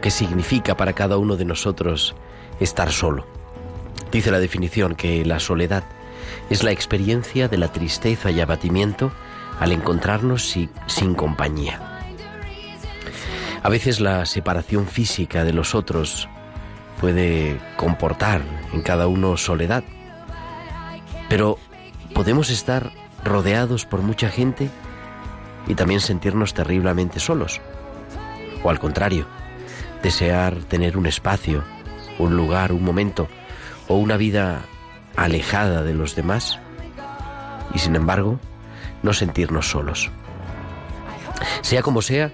Es o qué significa para cada uno de nosotros estar solo? Dice la definición que la soledad es la experiencia de la tristeza y abatimiento al encontrarnos si- sin compañía. A veces la separación física de los otros puede comportar en cada uno soledad, pero podemos estar rodeados por mucha gente y también sentirnos terriblemente solos. O al contrario, desear tener un espacio, un lugar, un momento o una vida alejada de los demás y sin embargo no sentirnos solos. Sea como sea,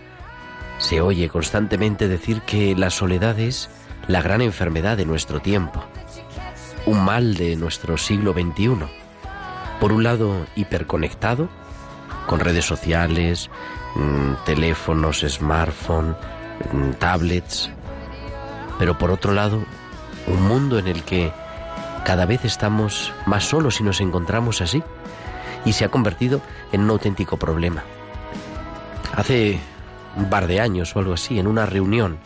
se oye constantemente decir que la soledad es la gran enfermedad de nuestro tiempo, un mal de nuestro siglo XXI. Por un lado, hiperconectado, con redes sociales, mm, teléfonos, smartphone, tablets, pero por otro lado, un mundo en el que cada vez estamos más solos y nos encontramos así, y se ha convertido en un auténtico problema. Hace un par de años o algo así, en una reunión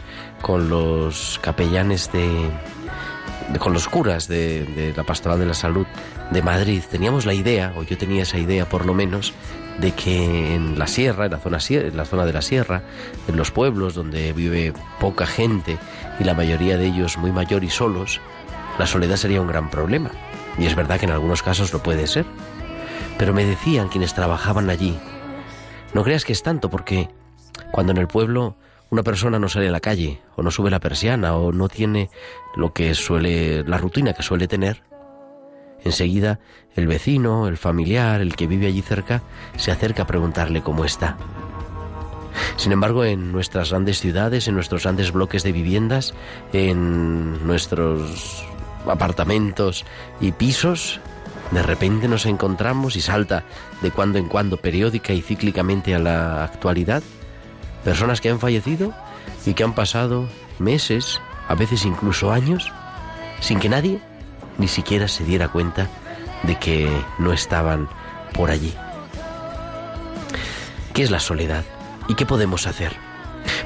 con los capellanes de, con los curas de, de la Pastoral de la Salud de Madrid, teníamos la idea, o yo tenía esa idea por lo menos, de que en la sierra, en la zona, en la zona de la sierra, en los pueblos donde vive poca gente y la mayoría de ellos muy mayor y solos, la soledad sería un gran problema. Y es verdad que en algunos casos lo puede ser. Pero me decían quienes trabajaban allí, no creas que es tanto porque cuando en el pueblo una persona no sale a la calle o no sube la persiana o no tiene lo que suele la rutina que suele tener, enseguida el vecino, el familiar, el que vive allí cerca se acerca a preguntarle cómo está. Sin embargo, en nuestras grandes ciudades, en nuestros grandes bloques de viviendas, en nuestros apartamentos y pisos, de repente nos encontramos y salta de cuando en cuando periódica y cíclicamente a la actualidad personas que han fallecido y que han pasado meses, a veces incluso años, sin que nadie ni siquiera se diera cuenta de que no estaban por allí. ¿Qué es la soledad? ¿Y qué podemos hacer?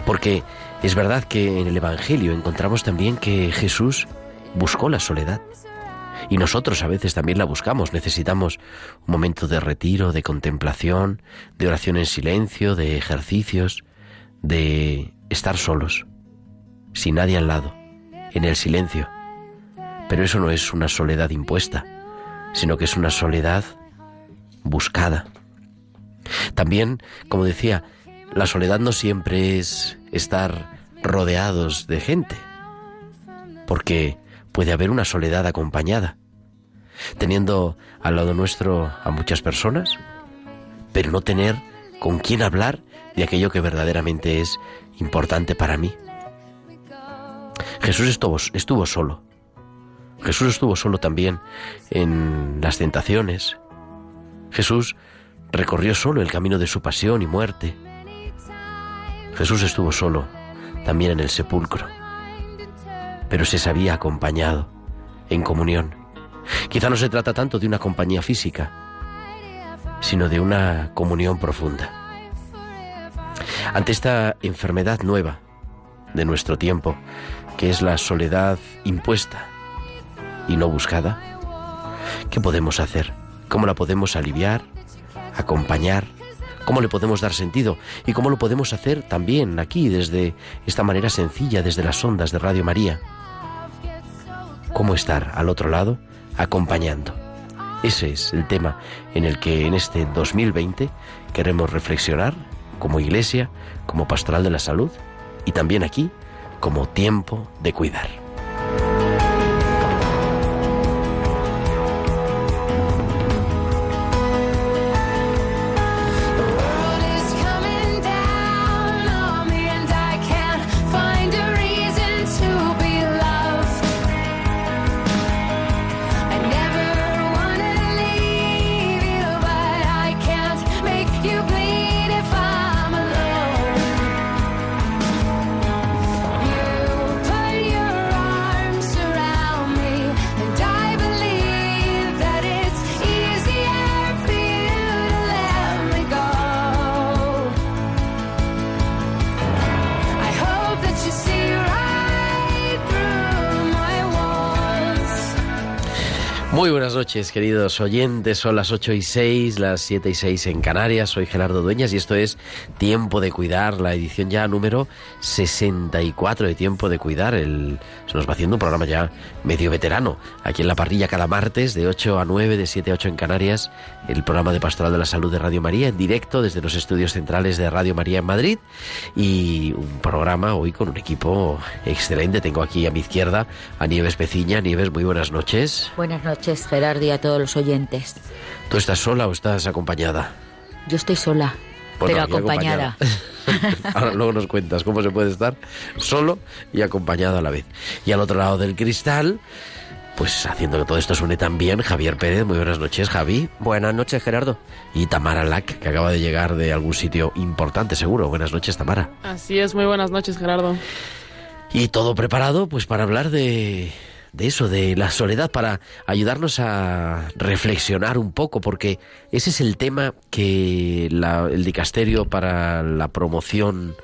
Porque es verdad que en el Evangelio encontramos también que Jesús buscó la soledad. Y nosotros a veces también la buscamos. Necesitamos un momento de retiro, de contemplación, de oración en silencio, de ejercicios, de estar solos, sin nadie al lado, en el silencio. Pero eso no es una soledad impuesta, sino que es una soledad buscada. También, como decía, la soledad no siempre es estar rodeados de gente, porque puede haber una soledad acompañada, teniendo al lado nuestro a muchas personas, pero no tener con quién hablar de aquello que verdaderamente es importante para mí. Jesús estuvo, solo. Jesús estuvo solo también en las tentaciones. Jesús recorrió solo el camino de su pasión y muerte. Jesús estuvo solo también en el sepulcro, pero se sabía acompañado, en comunión. Quizá no se trata tanto de una compañía física, sino de una comunión profunda. Ante esta enfermedad nueva de nuestro tiempo, que es la soledad impuesta y no buscada, ¿qué podemos hacer? ¿Cómo la podemos aliviar, acompañar? ¿Cómo le podemos dar sentido? ¿Y cómo lo podemos hacer también aquí, desde esta manera sencilla, desde las ondas de Radio María? ¿Cómo estar al otro lado acompañando? Ese es el tema en el que en este 2020 queremos reflexionar como iglesia, como pastoral de la salud y también aquí como tiempo de cuidar. Noches, queridos oyentes. Son las 8 y 6, las 7 y 6 en Canarias. Soy Gerardo Dueñas y esto es Tiempo de Cuidar, la edición ya número 64 de Tiempo de Cuidar. El, se nos va haciendo un programa ya medio veterano. Aquí en la parrilla cada martes de 8 a 9, de 7 a 8 en Canarias. El programa de Pastoral de la Salud de Radio María en directo desde los estudios centrales de Radio María en Madrid. Y un programa hoy con un equipo excelente. Tengo aquí a mi izquierda a Nieves Peciña. Nieves, muy buenas noches. Buenas noches. Gerardo, y a todos los oyentes. ¿Tú estás sola o estás acompañada? Yo estoy sola, pero acompañada. Ahora luego nos cuentas cómo se puede estar solo y acompañado a la vez. Y al otro lado del cristal, pues haciendo que todo esto suene tan bien, Javier Pérez. Muy buenas noches, Javi. Buenas noches, Gerardo. Y Tamara Lack, que acaba de llegar de algún sitio importante, seguro. Buenas noches, Tamara. Así es, muy buenas noches, Gerardo. Y todo preparado, pues para hablar de de eso, de la soledad, para ayudarnos a reflexionar un poco, porque ese es el tema que el dicasterio para la promoción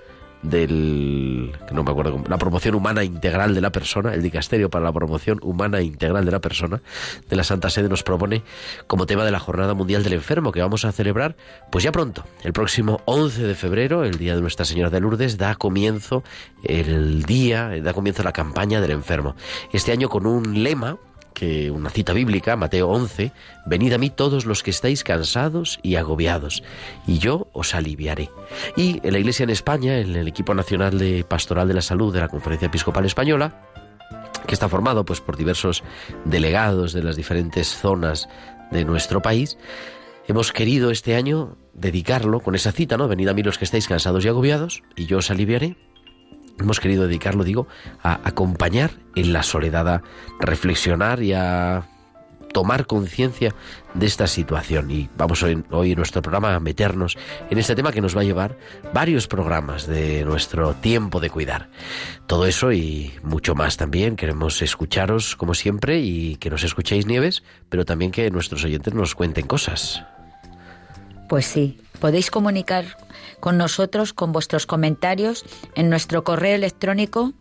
del no me acuerdo la promoción humana integral de la persona el dicasterio para la promoción humana integral de la persona de la Santa Sede nos propone como tema de la jornada mundial del enfermo que vamos a celebrar pues ya pronto. El próximo 11 de febrero el día de Nuestra Señora de Lourdes da comienzo el día da comienzo la campaña del enfermo. Este año con un lema que una cita bíblica, Mateo 11, venid a mí todos los que estáis cansados y agobiados, y yo os aliviaré. Y en la Iglesia en España, en el equipo nacional de Pastoral de la Salud de la Conferencia Episcopal Española, que está formado pues por diversos delegados de las diferentes zonas de nuestro país, hemos querido este año dedicarlo con esa cita, ¿no? Venid a mí los que estáis cansados y agobiados, y yo os aliviaré hemos querido dedicarlo, digo, a acompañar en la soledad, a reflexionar y a tomar conciencia de esta situación. Y vamos hoy, hoy, en nuestro programa a meternos en este tema que nos va a llevar varios programas de nuestro tiempo de cuidar. Todo eso y mucho más también. Queremos escucharos como siempre y que nos escuchéis nieves, pero también que nuestros oyentes nos cuenten cosas. Pues sí, podéis comunicar con nosotros con vuestros comentarios en nuestro correo electrónico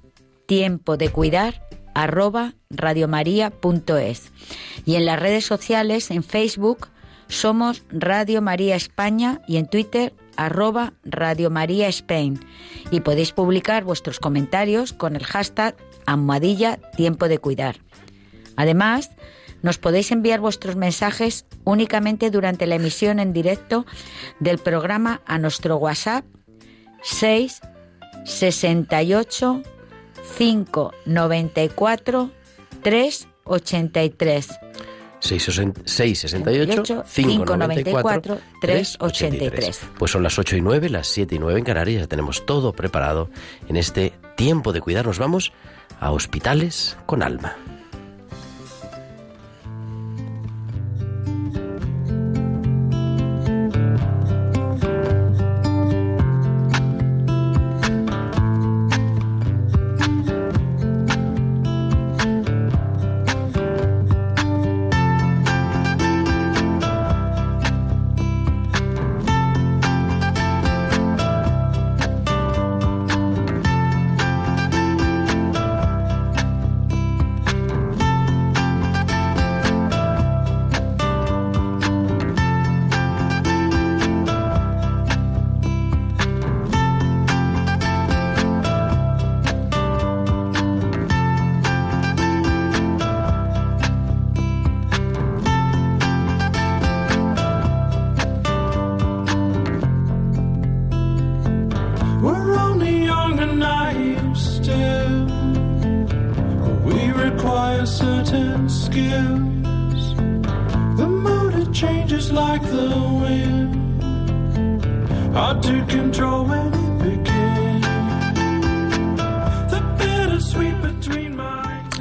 tiempo de cuidar arroba radiomaria.es y en las redes sociales en Facebook somos Radio María España y en Twitter arroba Radio María Spain y podéis publicar vuestros comentarios con el hashtag almohadilla tiempo de cuidar. Además, nos podéis enviar vuestros mensajes únicamente durante la emisión en directo del programa a nuestro WhatsApp 6 68 5 94 3 83. 668 594 383. Pues son las 8 y 9, las 7 y 9 en Canarias. Ya tenemos todo preparado en este tiempo de cuidarnos. Vamos a hospitales con alma.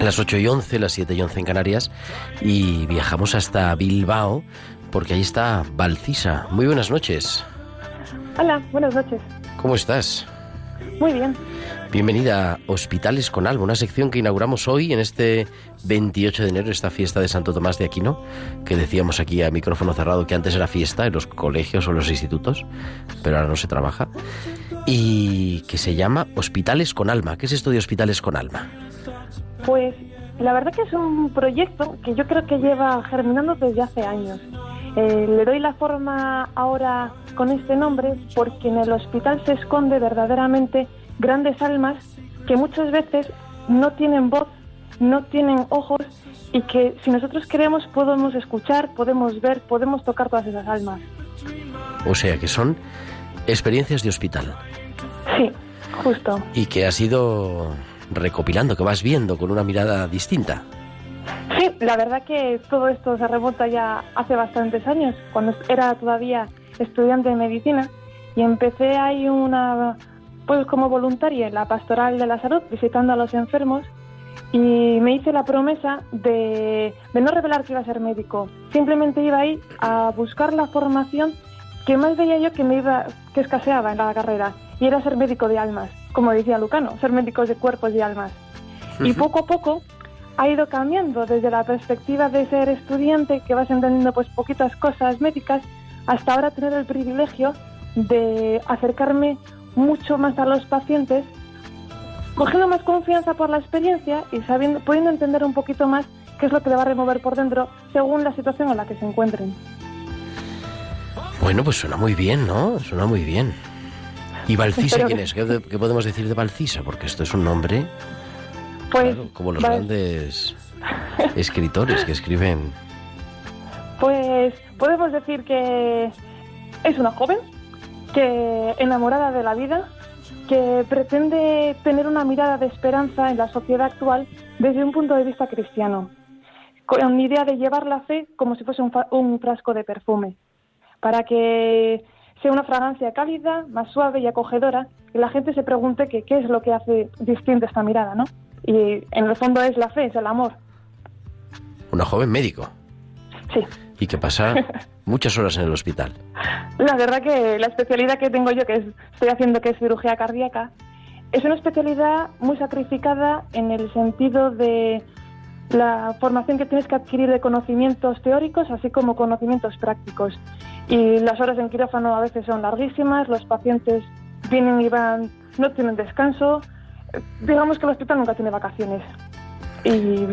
Las 8 y 11, las 7 y 11 en Canarias. Y viajamos hasta Bilbao porque ahí está Valcisa. Muy buenas noches. Hola, buenas noches. ¿Cómo estás? Muy bien. Bienvenida a Hospitales con Alma, una sección que inauguramos hoy en este 28 de enero, esta fiesta de Santo Tomás de Aquino, que decíamos aquí a micrófono cerrado que antes era fiesta en los colegios o los institutos, pero ahora no se trabaja, y que se llama Hospitales con Alma. ¿Qué es esto de Hospitales con Alma? Pues la verdad que es un proyecto que yo creo que lleva germinando desde hace años. Eh, le doy la forma ahora con este nombre porque en el hospital se esconde verdaderamente grandes almas que muchas veces no tienen voz, no tienen ojos y que si nosotros queremos podemos escuchar, podemos ver, podemos tocar todas esas almas. O sea, que son experiencias de hospital Sí, justo. y que has ido recopilando, que vas viendo con una mirada distinta. Sí, la verdad que todo esto se remonta ya hace bastantes años, cuando era todavía estudiante de medicina y empecé ahí una, pues como voluntaria en la pastoral de la salud, visitando a los enfermos y me hice la promesa de, no revelar que iba a ser médico. Simplemente iba ahí a buscar la formación que más veía yo que me iba, que escaseaba en la carrera y era ser médico de almas, como decía Lucano, ser médicos de cuerpos y almas. Y poco a poco ha ido cambiando desde la perspectiva de ser estudiante, que vas entendiendo pues poquitas cosas médicas, hasta ahora tener el privilegio de acercarme mucho más a los pacientes, cogiendo más confianza por la experiencia y sabiendo, pudiendo entender un poquito más qué es lo que le va a remover por dentro según la situación en la que se encuentren. Bueno, pues suena muy bien, ¿no? Suena muy bien. ¿Y Valcisa Espero quién es? ¿Qué, qué podemos decir de Valcisa? Porque esto es un nombre, Pues, claro, como los Val- grandes escritores que escriben. Pues podemos decir que es una joven que enamorada de la vida, que pretende tener una mirada de esperanza en la sociedad actual desde un punto de vista cristiano, con la idea de llevar la fe como si fuese un, fa- un frasco de perfume, para que sea una fragancia cálida, más suave y acogedora, y la gente se pregunte que qué es lo que hace distinta esta mirada, ¿no? Y en el fondo es la fe, es el amor. Una joven médico Sí. y que pasa muchas horas en el hospital. La verdad que la especialidad que tengo yo, que es- estoy haciendo, que es cirugía cardíaca, es una especialidad muy sacrificada en el sentido de la formación que tienes que adquirir de conocimientos teóricos, así como conocimientos prácticos. Y las horas en quirófano a veces son larguísimas, los pacientes vienen y van, no tienen descanso. Digamos que el hospital nunca tiene vacaciones. Y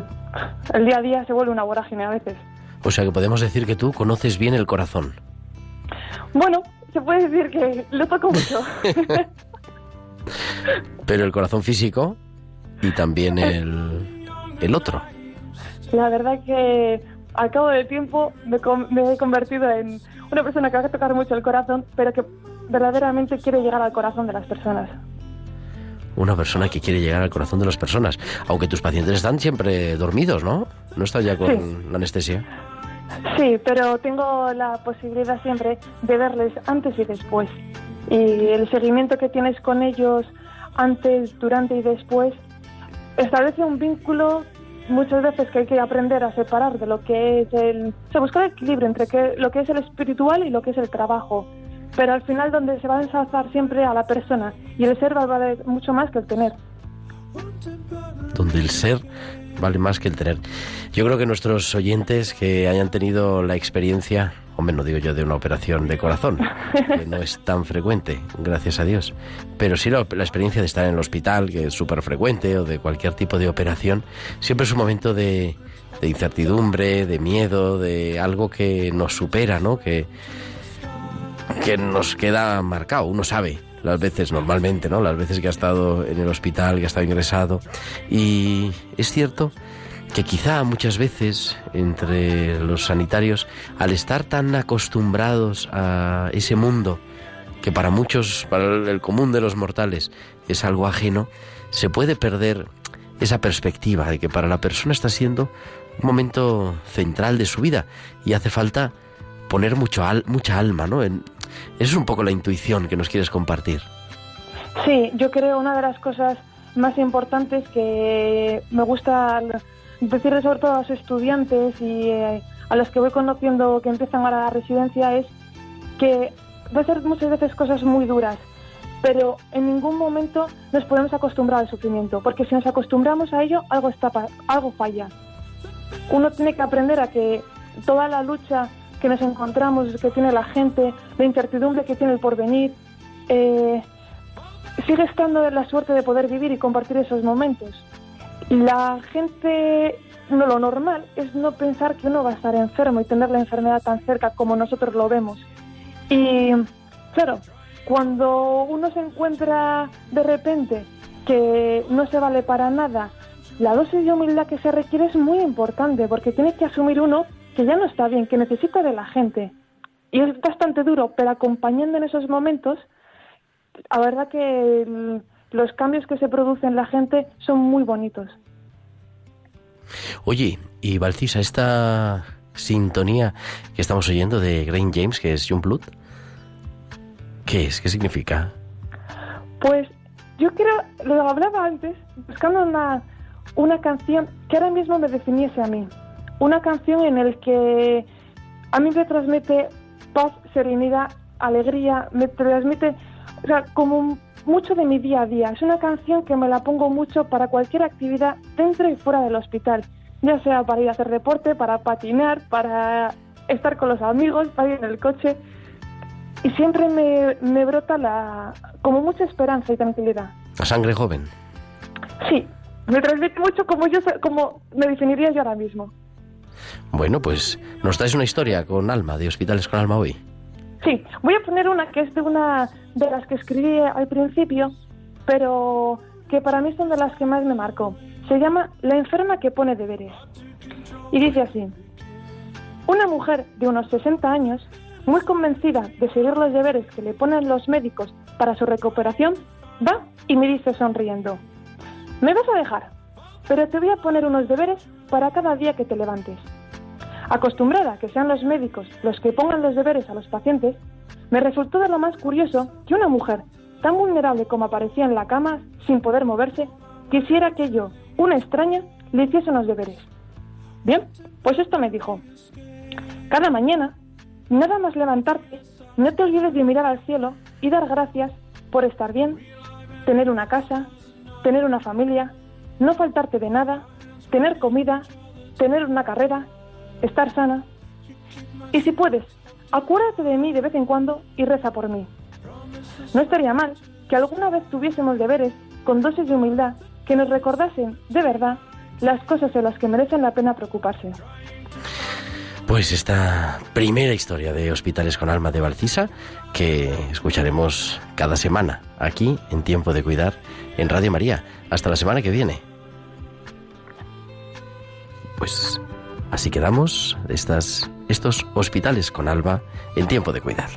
el día a día se vuelve una vorágine a veces. O sea que podemos decir que tú conoces bien el corazón. Bueno, se puede decir que lo toco mucho. Pero el corazón físico y también el, el otro. La verdad que al cabo del tiempo me, me he convertido en una persona que va a tocar mucho el corazón, pero que verdaderamente quiere llegar al corazón de las personas. Una persona que quiere llegar al corazón de las personas. Aunque tus pacientes están siempre dormidos, ¿no? No están ya con Sí. la anestesia. Sí, pero tengo la posibilidad siempre de verles antes y después. Y el seguimiento que tienes con ellos antes, durante y después establece un vínculo muchas veces que hay que aprender a separar de lo que es el... Se buscar el equilibrio entre que, lo que es el espiritual y lo que es el trabajo. Pero al final donde se va a ensalzar siempre a la persona y el ser va a valer mucho más que el tener. donde el ser vale más que el tener. Yo creo que nuestros oyentes que hayan tenido la experiencia, hombre, no digo yo de una operación de corazón, que no es tan frecuente, gracias a Dios, pero sí la, la experiencia de estar en el hospital, que es súper frecuente, o de cualquier tipo de operación, siempre es un momento de, de incertidumbre, de miedo, de algo que nos supera, ¿no? Que, que nos queda marcado, uno sabe las veces normalmente, ¿no? Las veces que ha estado en el hospital, que ha estado ingresado. Y es cierto que quizá muchas veces entre los sanitarios, al estar tan acostumbrados a ese mundo, que para muchos, para el común de los mortales, es algo ajeno, se puede perder esa perspectiva de que para la persona está siendo un momento central de su vida y hace falta poner mucho al, mucha alma, ¿no? Es un poco la intuición que nos quieres compartir. Sí, yo creo una de las cosas más importantes que me gusta decirle sobre todo a los estudiantes y eh, a los que voy conociendo que empiezan ahora la residencia es que va a ser muchas veces cosas muy duras, pero en ningún momento nos podemos acostumbrar al sufrimiento, porque si nos acostumbramos a ello, algo, está, algo falla. Uno tiene que aprender a que toda la lucha que nos encontramos, que tiene la gente, la incertidumbre que tiene el porvenir, eh, sigue estando la suerte de poder vivir y compartir esos momentos. La gente, no lo normal es no pensar que uno va a estar enfermo y tener la enfermedad tan cerca como nosotros lo vemos. Y claro, cuando uno se encuentra de repente que no se vale para nada, la dosis de humildad que se requiere es muy importante porque tiene que asumir uno que ya no está bien, que necesita de la gente. Y es bastante duro, pero acompañando en esos momentos, la verdad que los cambios que se producen en la gente son muy bonitos. Oye, y Valcisa, esta sintonía que estamos oyendo de Grain James, que es Blood, ¿qué es? ¿Qué significa? Pues yo creo, lo hablaba antes, buscando una, una canción que ahora mismo me definiese a mí. Una canción en el que a mí me transmite paz, serenidad, alegría, me transmite, o sea, como mucho de mi día a día. Es una canción que me la pongo mucho para cualquier actividad dentro y fuera del hospital, ya sea para ir a hacer deporte, para patinar, para estar con los amigos, para ir en el coche. Y siempre me, me brota la, como mucha esperanza y tranquilidad. La sangre joven. Sí, me transmite mucho como yo, como me definiría yo ahora mismo. Bueno, pues nos traes una historia con alma, de Hospitales con Alma hoy. Sí, voy a poner una que es de una de las que escribí al principio, pero que para mí son de las que más me marcó. Se llama La enferma que pone deberes. Y dice así, una mujer de unos 60 años, muy convencida de seguir los deberes que le ponen los médicos para su recuperación, va y me dice sonriendo, me vas a dejar, pero te voy a poner unos deberes para cada día que te levantes. Acostumbrada a que sean los médicos los que pongan los deberes a los pacientes, me resultó de lo más curioso que una mujer tan vulnerable como aparecía en la cama, sin poder moverse, quisiera que yo, una extraña, le hiciese unos deberes. Bien, pues esto me dijo. Cada mañana, nada más levantarte, no te olvides de mirar al cielo y dar gracias por estar bien, tener una casa, tener una familia, no faltarte de nada, tener comida, tener una carrera, estar sana. Y si puedes, acuérdate de mí de vez en cuando y reza por mí. No estaría mal que alguna vez tuviésemos deberes con dosis de humildad que nos recordasen de verdad las cosas en las que merecen la pena preocuparse. Pues esta primera historia de Hospitales con Alma de Valcisa, que escucharemos cada semana aquí en Tiempo de Cuidar en Radio María. Hasta la semana que viene. Pues así quedamos de estas, estos Hospitales con Alma en Tiempo de Cuidar.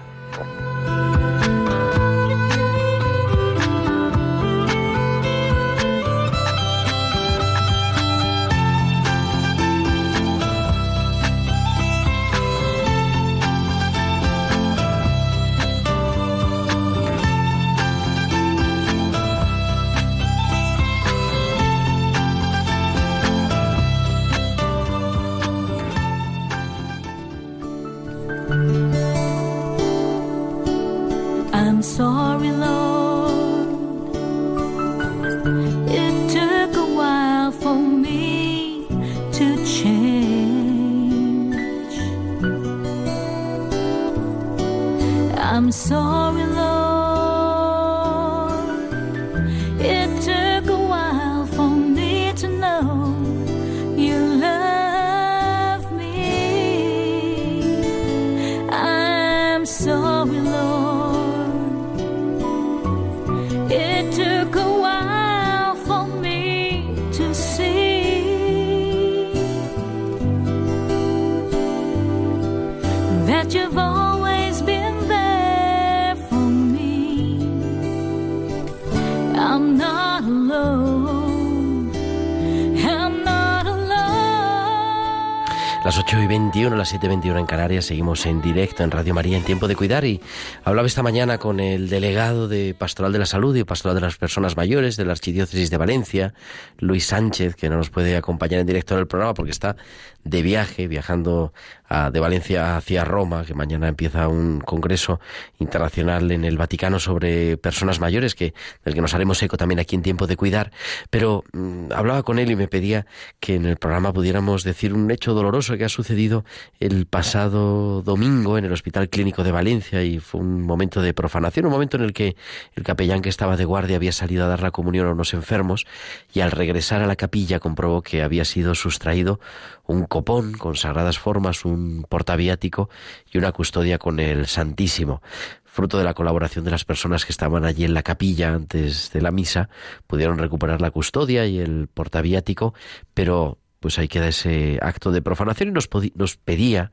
Las 7 y 21 en Canarias, seguimos en directo en Radio María en Tiempo de Cuidar. Y hablaba esta mañana con el delegado de Pastoral de la Salud y Pastoral de las Personas Mayores de la Archidiócesis de Valencia, Luis Sánchez, que no nos puede acompañar en directo en el programa porque está de viaje, viajando a, de Valencia hacia Roma, que mañana empieza un congreso internacional en el Vaticano sobre personas mayores, que del que nos haremos eco también aquí en Tiempo de Cuidar. Pero mm, hablaba con él y me pedía que en el programa pudiéramos decir un hecho doloroso que ha sucedido el pasado domingo en el Hospital Clínico de Valencia y fue un momento de profanación, un momento en el que el capellán que estaba de guardia había salido a dar la comunión a unos enfermos y al regresar a la capilla comprobó que había sido sustraído un copón con sagradas formas, un portaviático y una custodia con el Santísimo. Fruto de la colaboración de las personas que estaban allí en la capilla antes de la misa, pudieron recuperar la custodia y el portaviático, pero pues ahí queda ese acto de profanación y nos, nos pedía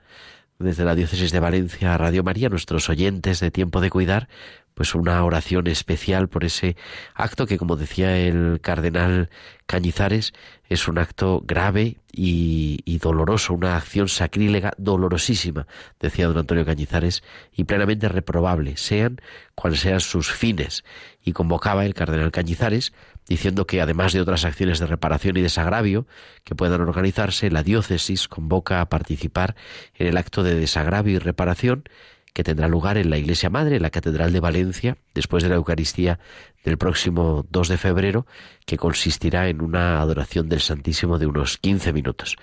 desde la diócesis de Valencia a Radio María, nuestros oyentes de tiempo de cuidar, pues una oración especial por ese acto que, como decía el cardenal Cañizares, es un acto grave y, y, doloroso, una acción sacrílega dolorosísima, decía don Antonio Cañizares, y plenamente reprobable, sean cuales sean sus fines. Y convocaba el cardenal Cañizares diciendo que además de otras acciones de reparación y desagravio que puedan organizarse, la diócesis convoca a participar en el acto de desagravio y reparación que tendrá lugar en la Iglesia Madre, en la Catedral de Valencia, después de la Eucaristía del próximo 2 de febrero, que consistirá en una adoración del Santísimo de unos 15 minutos.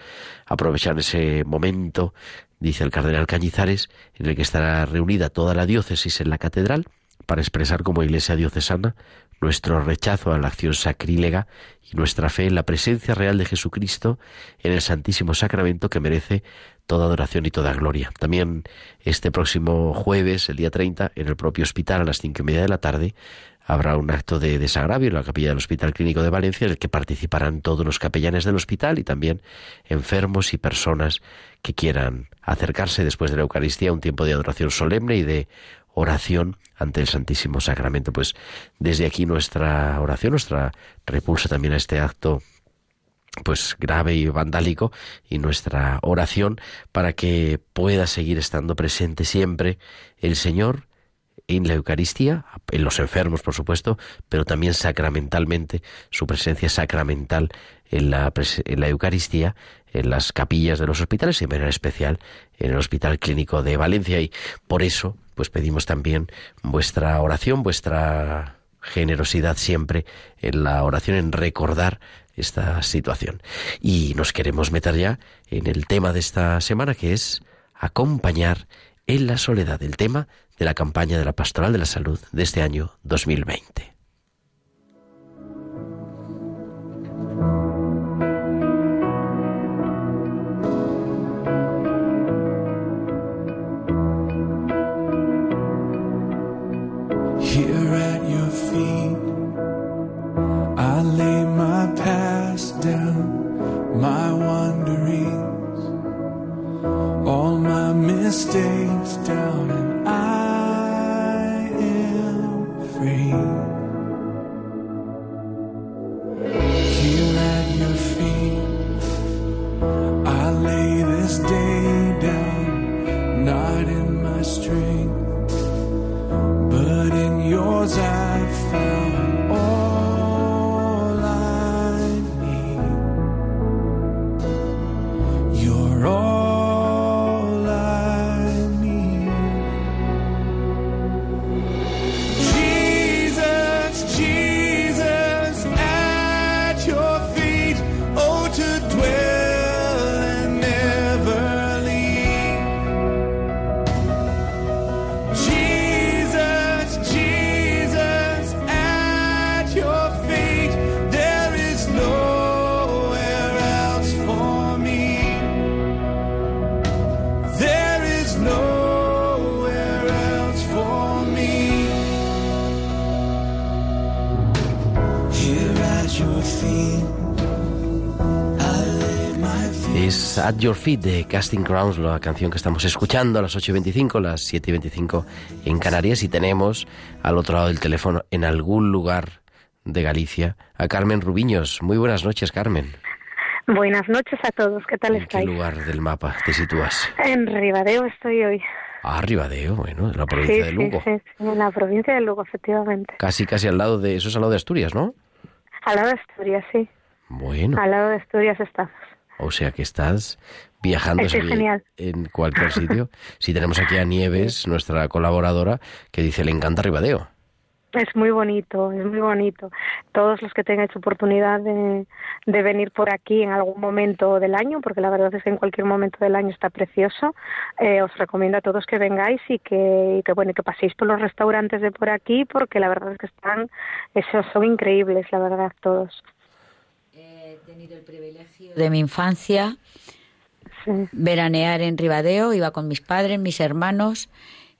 Aprovechar ese momento, dice el cardenal Cañizares, en el que estará reunida toda la diócesis en la catedral, para expresar como Iglesia diocesana nuestro rechazo a la acción sacrílega y nuestra fe en la presencia real de Jesucristo en el Santísimo Sacramento que merece toda adoración y toda gloria. También este próximo jueves, el día 30, en el propio hospital a las cinco y media de la tarde, habrá un acto de desagravio en la capilla del Hospital Clínico de Valencia en el que participarán todos los capellanes del hospital y también enfermos y personas que quieran acercarse después de la Eucaristía a un tiempo de adoración solemne y de oración ante el Santísimo Sacramento. Pues desde aquí nuestra oración, nuestra repulsa también a este acto pues grave y vandálico y nuestra oración para que pueda seguir estando presente siempre el Señor en la Eucaristía, en los enfermos, por supuesto, pero también sacramentalmente, su presencia sacramental en la, en la Eucaristía, en las capillas de los hospitales y en especial en el Hospital Clínico de Valencia. Y por eso, pues pedimos también vuestra oración, vuestra generosidad siempre en la oración, en recordar esta situación. Y nos queremos meter ya en el tema de esta semana, que es acompañar en la soledad, el tema de la campaña de la Pastoral de la Salud de este año 2020. Mistakes down, and I am free. Here at your feet, I lay this day down, not in my strength Your Feet de Casting Crowns, la canción que estamos escuchando a las 8 y 25, las 7 y 25 en Canarias. Y tenemos al otro lado del teléfono, en algún lugar de Galicia, a Carmen Rubiños. Muy buenas noches, Carmen. Buenas noches a todos, ¿qué tal ¿En qué estáis? lugar del mapa te sitúas? En Ribadeo estoy hoy. Ah, Ribadeo, bueno, en la provincia sí, de Lugo. sí, sí, en la provincia de Lugo, efectivamente. Casi, casi al lado de... Eso es al lado de Asturias, ¿no? Al lado de Asturias, sí. Bueno, Al lado de Asturias estamos. O sea que estás viajando Estoy en- genial. en cualquier sitio. Si tenemos aquí a Nieves, nuestra colaboradora, que dice, le encanta Ribadeo. Es muy bonito, es muy bonito. Todos los que tengáis oportunidad de, de venir por aquí en algún momento del año, porque la verdad es que en cualquier momento del año está precioso, eh, os recomiendo a todos que vengáis y que, y que bueno, que paséis por los restaurantes de por aquí, porque la verdad es que están, esos son increíbles, la verdad, todos. He tenido el privilegio de mi infancia Sí. veranear en Ribadeo, iba con mis padres, mis hermanos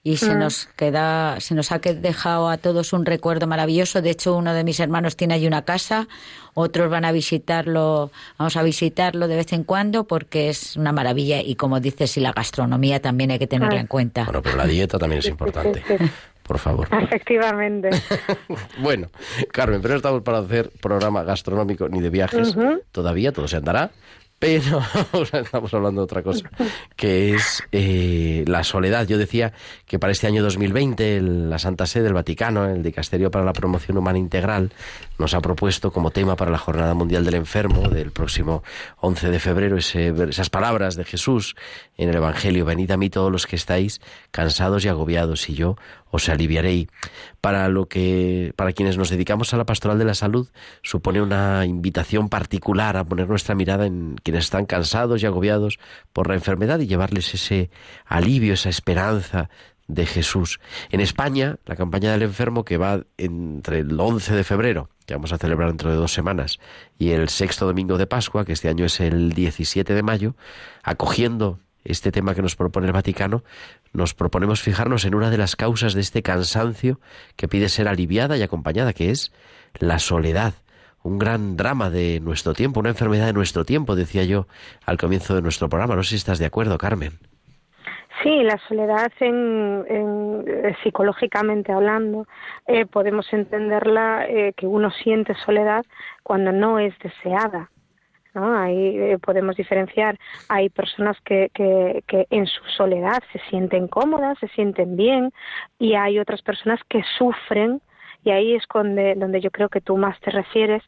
y se Mm. nos queda, se nos ha dejado a todos un recuerdo maravilloso. De hecho, uno de mis hermanos tiene allí una casa, otros van a visitarlo, vamos a visitarlo de vez en cuando porque es una maravilla y como dices, y la gastronomía también hay que tenerla Ah. en cuenta. Bueno, pero la dieta también es importante. Por favor. Efectivamente. Bueno, Carmen, pero no estamos para hacer programa gastronómico ni de viajes. Todavía todo se andará. Pero estamos hablando de otra cosa, que es eh, la soledad. Yo decía que para este año 2020 el- la Santa Sede del Vaticano, el Dicasterio para la Promoción Humana Integral, nos ha propuesto como tema para la Jornada Mundial del Enfermo del próximo 11 de febrero ese- esas palabras de Jesús en el Evangelio. Venid a mí todos los que estáis cansados y agobiados y yo os aliviaré. Para lo que, para quienes nos dedicamos a la pastoral de la salud, supone una invitación particular a poner nuestra mirada en quienes están cansados y agobiados por la enfermedad y llevarles ese alivio, esa esperanza de Jesús. En España, la campaña del enfermo que va entre el 11 de febrero, que vamos a celebrar dentro de dos semanas, y el sexto domingo de Pascua, que este año es el 17 de mayo, acogiendo este tema que nos propone el Vaticano, nos proponemos fijarnos en una de las causas de este cansancio que pide ser aliviada y acompañada, que es la soledad. Un gran drama de nuestro tiempo, una enfermedad de nuestro tiempo, decía yo al comienzo de nuestro programa. No sé si estás de acuerdo, Carmen. Sí, la soledad en, eh, psicológicamente hablando, eh, podemos entenderla eh, que uno siente soledad cuando no es deseada. ¿No? Ahí eh, podemos diferenciar. Hay personas que, que, que en su soledad se sienten cómodas, se sienten bien, y hay otras personas que sufren y ahí es donde, donde yo creo que tú más te refieres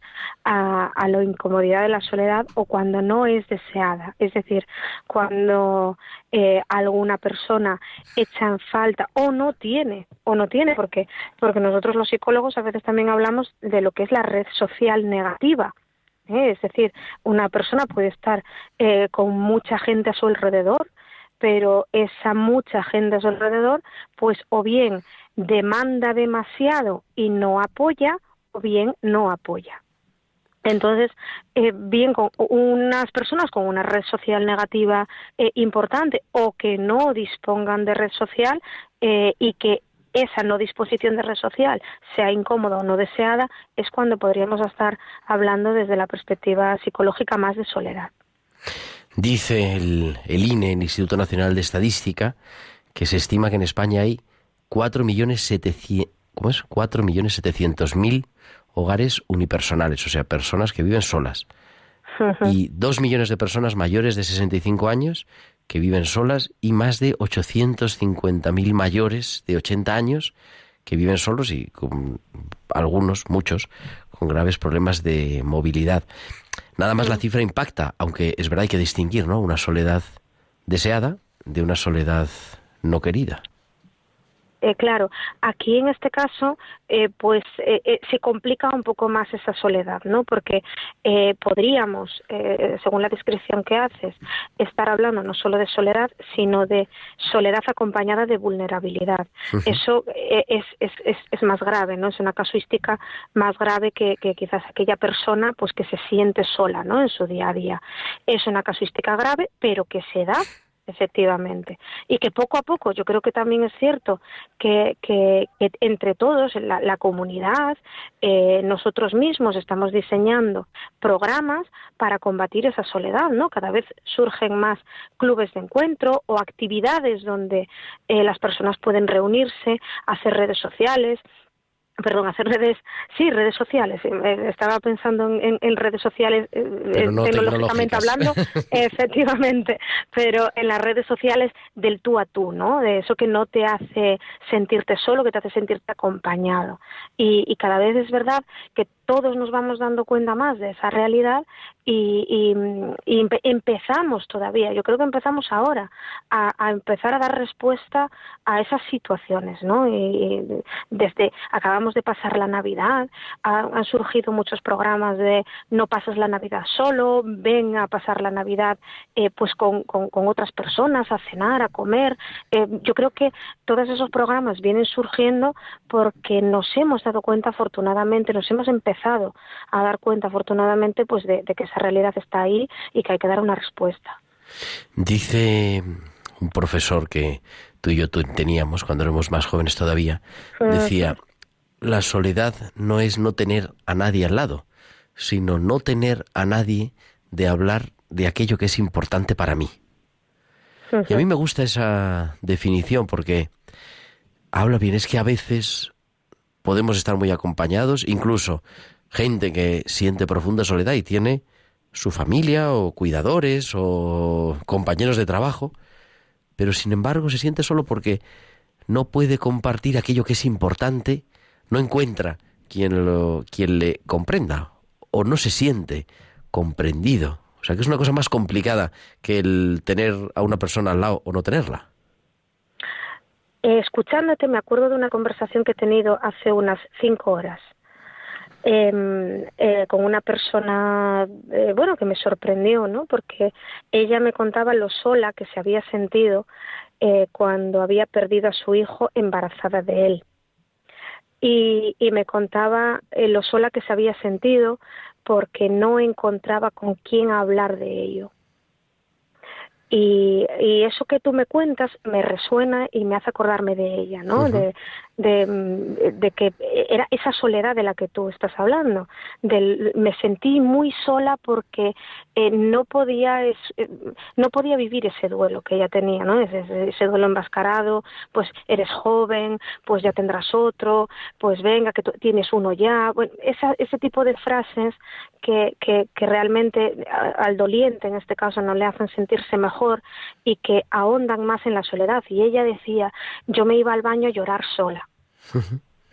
a, a la incomodidad de la soledad o cuando no es deseada. Es decir, cuando eh, alguna persona echa en falta o no tiene, o no tiene, porque, porque nosotros los psicólogos a veces también hablamos de lo que es la red social negativa. ¿Eh? Es decir, una persona puede estar eh, con mucha gente a su alrededor, pero esa mucha gente a su alrededor, pues o bien demanda demasiado y no apoya, o bien no apoya. Entonces, eh, bien con unas personas con una red social negativa eh, importante o que no dispongan de red social y que esa no disposición de red social sea incómoda o no deseada, es cuando podríamos estar hablando desde la perspectiva psicológica más de soledad. Dice el, el INE, el Instituto Nacional de Estadística, que se estima que en España hay 4.700.000 ¿cómo es? 4.700.000 hogares unipersonales, o sea, personas que viven solas. Y 2 millones de personas mayores de 65 años que viven solas y más de 850.000 mayores de 80 años que viven solos y con algunos, muchos, con graves problemas de movilidad. Nada más la cifra impacta, aunque es verdad hay que distinguir, ¿no? Una soledad deseada de una soledad no querida. Eh, claro, aquí en este caso, eh, pues eh, eh, se complica un poco más esa soledad, ¿no? Porque eh, podríamos, eh, según la descripción que haces, estar hablando no solo de soledad, sino de soledad acompañada de vulnerabilidad. Eso es, es, es, es más grave, ¿no? Es una casuística más grave que, que quizás aquella persona, pues que se siente sola, ¿no? En su día a día. Es una casuística grave, pero que se da efectivamente. Y que poco a poco, yo creo que también es cierto que, que, que entre todos, la, la comunidad, eh, nosotros mismos estamos diseñando programas para combatir esa soledad, ¿no? Cada vez surgen más clubes de encuentro o actividades donde eh, las personas pueden reunirse, hacer redes sociales, perdón, hacer redes, sí, redes sociales. eh, Estaba pensando en, en- en redes sociales, eh, no tecnológicamente hablando, efectivamente, pero en las redes sociales del tú a tú, ¿no? De eso que no te hace sentirte solo, que te hace sentirte acompañado. Y, y cada vez es verdad que todos nos vamos dando cuenta más de esa realidad y, y- y empe- empezamos todavía, yo creo que empezamos ahora a, empezar a dar respuesta a esas situaciones, ¿no? Y, desde acabamos de pasar la Navidad, ha- han surgido muchos programas de no pases la Navidad solo, ven a pasar la Navidad eh, pues con otras personas, a cenar, a comer. Eh, yo creo que todos esos programas vienen surgiendo porque nos hemos dado cuenta afortunadamente, nos hemos empezado a dar cuenta afortunadamente pues de, de que esa realidad está ahí y que hay que dar una respuesta. Dice un profesor que tú y yo teníamos cuando éramos más jóvenes todavía, decía, la soledad no es no tener a nadie al lado, sino no tener a nadie de hablar de aquello que es importante para mí. Y a mí me gusta esa definición porque habla bien, es que a veces podemos estar muy acompañados, incluso gente que siente profunda soledad y tiene su familia o cuidadores o compañeros de trabajo, pero sin embargo se siente solo porque no puede compartir aquello que es importante, no encuentra quien, lo, quien le comprenda o no se siente comprendido. O sea que es una cosa más complicada que el tener a una persona al lado o no tenerla. Eh, escuchándote me acuerdo de una conversación que he tenido hace unas cinco horas eh, eh, con una persona, eh, bueno, que me sorprendió, ¿no? Porque ella me contaba lo sola que se había sentido cuando había perdido a su hijo embarazada de él. Y, y me contaba lo sola que se había sentido porque no encontraba con quién hablar de ello. Y, y eso que tú me cuentas me resuena y me hace acordarme de ella, ¿no? De, de, mm, de que era esa soledad de la que tú estás hablando. Del, me sentí muy sola porque eh, no podía es- eh, no podía vivir ese duelo que ella tenía, ¿no? Ese, ese- duelo enmascarado, pues eres joven, pues ya tendrás otro, pues venga que tú tienes uno ya, bueno, esa, ese tipo de frases que, que, que realmente al doliente en este caso no le hacen sentirse mejor y que ahondan más en la soledad. Y ella decía, yo me iba al baño a llorar sola.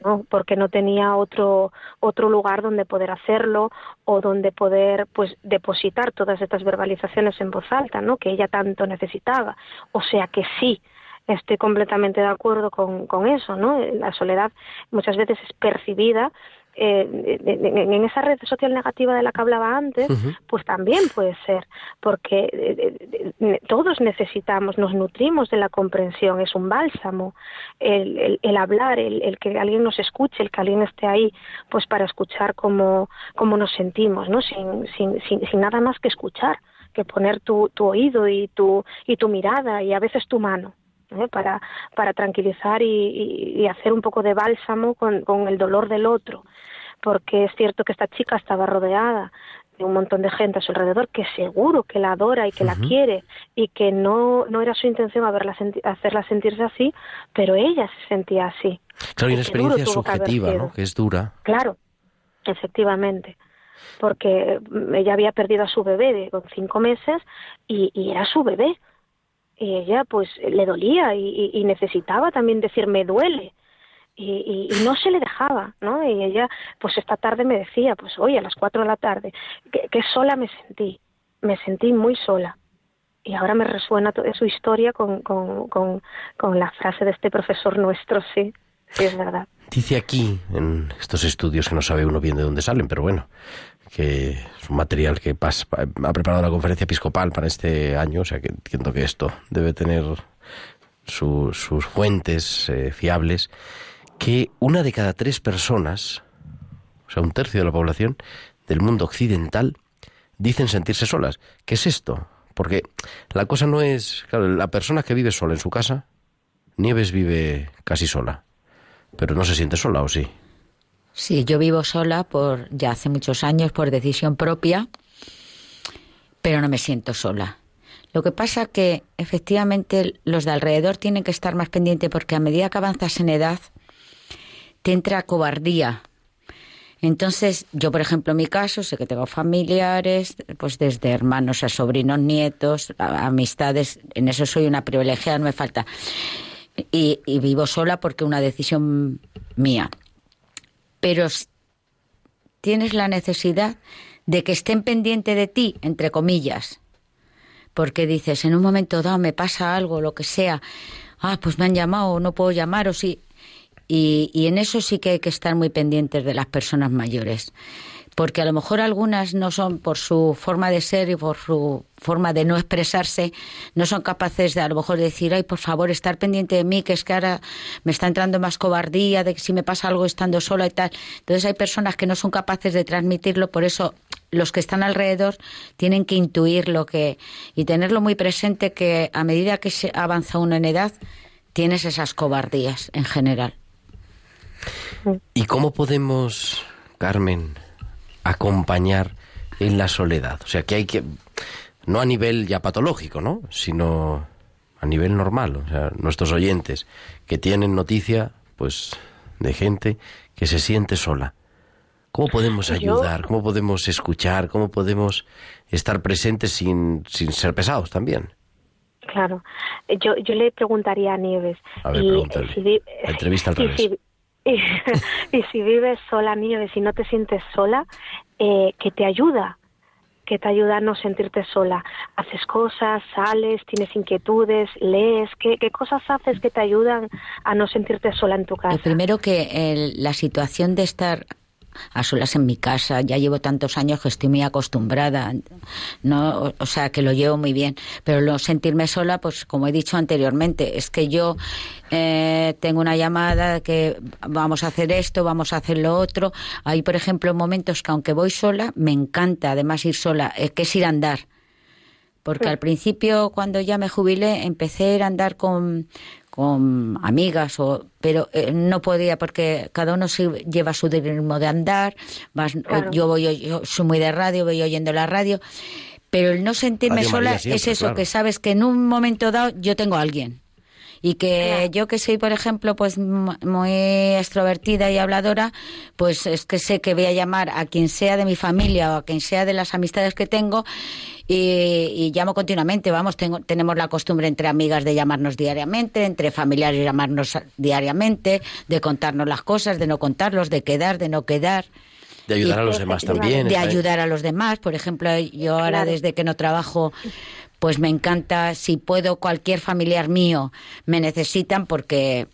¿no? porque no tenía otro otro lugar donde poder hacerlo o donde poder pues depositar todas estas verbalizaciones en voz alta no que ella tanto necesitaba o sea que sí estoy completamente de acuerdo con, con eso no la soledad muchas veces es percibida eh, en, esa red social negativa de la que hablaba antes, pues también puede ser, porque eh, eh, todos necesitamos, nos nutrimos de la comprensión, es un bálsamo, el, el- el hablar, el, el que alguien nos escuche, el que alguien esté ahí, pues para escuchar cómo, cómo nos sentimos, ¿no? Sin, sin, sin, sin nada más que escuchar, que poner tu, tu oído y tu, y tu mirada y a veces tu mano. ¿Eh? para, para tranquilizar y, y- y hacer un poco de bálsamo con, con el dolor del otro, porque es cierto que esta chica estaba rodeada de un montón de gente a su alrededor que seguro que la adora y que la quiere y que no, no era su intención haberla senti- hacerla sentirse así, pero ella se sentía así. Claro, una Y seguro experiencia que subjetiva, sido. ¿no? Que es dura. Claro, efectivamente, porque mm, ella había perdido a su bebé de, con cinco meses y, y era su bebé. Y ella pues le dolía y, necesitaba también decir me duele. Y, y- y no se le dejaba, ¿no? Y ella, pues esta tarde me decía, pues hoy a las cuatro de la tarde, que, que sola me sentí, me sentí muy sola. Y ahora me resuena toda su historia con, con, con, con la frase de este profesor nuestro, sí, sí es verdad. Dice aquí, en estos estudios que no sabe uno bien de dónde salen, pero bueno, que es un material que ha preparado la conferencia episcopal para este año, o sea que entiendo que esto debe tener su- sus fuentes eh, fiables, que una de cada tres personas, o sea, un tercio de la población del mundo occidental, dicen sentirse solas. ¿Qué es esto? Porque la cosa no es, claro, la persona que vive sola en su casa, Nieves vive casi sola, pero no se siente sola, ¿o sí? Sí, yo vivo sola por ya hace muchos años por decisión propia, pero no me siento sola. Lo que pasa que efectivamente los de alrededor tienen que estar más pendientes porque a medida que avanzas en edad te entra cobardía. Entonces, yo, por ejemplo, en mi caso, sé que tengo familiares, pues desde hermanos a sobrinos, nietos, a- amistades, en eso soy una privilegiada, no me falta. Y, y vivo sola porque una decisión mía. Pero tienes la necesidad de que estén pendiente de ti, entre comillas. Porque dices, en un momento dado me pasa algo, lo que sea, ah, pues me han llamado, no puedo llamar, o sí. Y en eso sí que hay que estar muy pendientes de las personas mayores. Porque a lo mejor algunas no son, por su forma de ser y por su forma de no expresarse, no son capaces de a lo mejor decir, ay, por favor, estar pendiente de mí, que es que ahora me está entrando más cobardía, de que si me pasa algo estando sola y tal. Entonces hay personas que no son capaces de transmitirlo, por eso los que están alrededor tienen que intuir lo que y tenerlo muy presente que a medida que se avanza uno en edad, tienes esas cobardías en general. ¿Y cómo podemos, Carmen, acompañar en la soledad? O sea, que hay que, no a nivel ya patológico, ¿no? Sino a nivel normal. O sea, nuestros oyentes que tienen noticia, pues, de gente que se siente sola. ¿Cómo podemos ayudar? ¿Cómo podemos escuchar? ¿Cómo podemos estar presentes sin, sin ser pesados también? Claro. Yo, yo le preguntaría a Nieves. A ver, y, pregúntale. eh, si entrevista al revés. si- y, si vives sola, Nieves, y no te sientes sola, eh, que te ayuda, que te ayuda a no sentirte sola. Haces cosas, sales, tienes inquietudes, lees. ¿Qué, qué cosas haces que te ayudan a no sentirte sola en tu casa? Lo primero que el- la situación de estar a solas en mi casa, ya llevo tantos años que estoy muy acostumbrada, no, o, sea que lo llevo muy bien, pero lo sentirme sola, pues como he dicho anteriormente, es que yo eh, tengo una llamada que vamos a hacer esto, vamos a hacer lo otro. Hay, por ejemplo, momentos que aunque voy sola, me encanta además ir sola, eh, que es ir a andar. Porque al principio, cuando ya me jubilé, empecé a andar con, con amigas, o, pero eh, no podía porque cada uno se lleva su ritmo de andar. vas- Claro. Yo voy, yo soy muy de radio, voy oyendo la radio. Pero el no sentirme Radio sola siempre, es eso, claro. que sabes que en un momento dado yo tengo a alguien. Y que yo que soy, por ejemplo, pues muy extrovertida y habladora, pues es que sé que voy a llamar a quien sea de mi familia o a quien sea de las amistades que tengo y, y llamo continuamente. Vamos, tengo, tenemos la costumbre entre amigas de llamarnos diariamente, entre familiares de llamarnos diariamente, de contarnos las cosas, de no contarlos, de quedar, de no quedar De ayudar Y- a los demás también. de ayudar a los demás. Por ejemplo, yo ahora desde que no trabajo, pues me encanta, si puedo, cualquier familiar mío me necesitan porque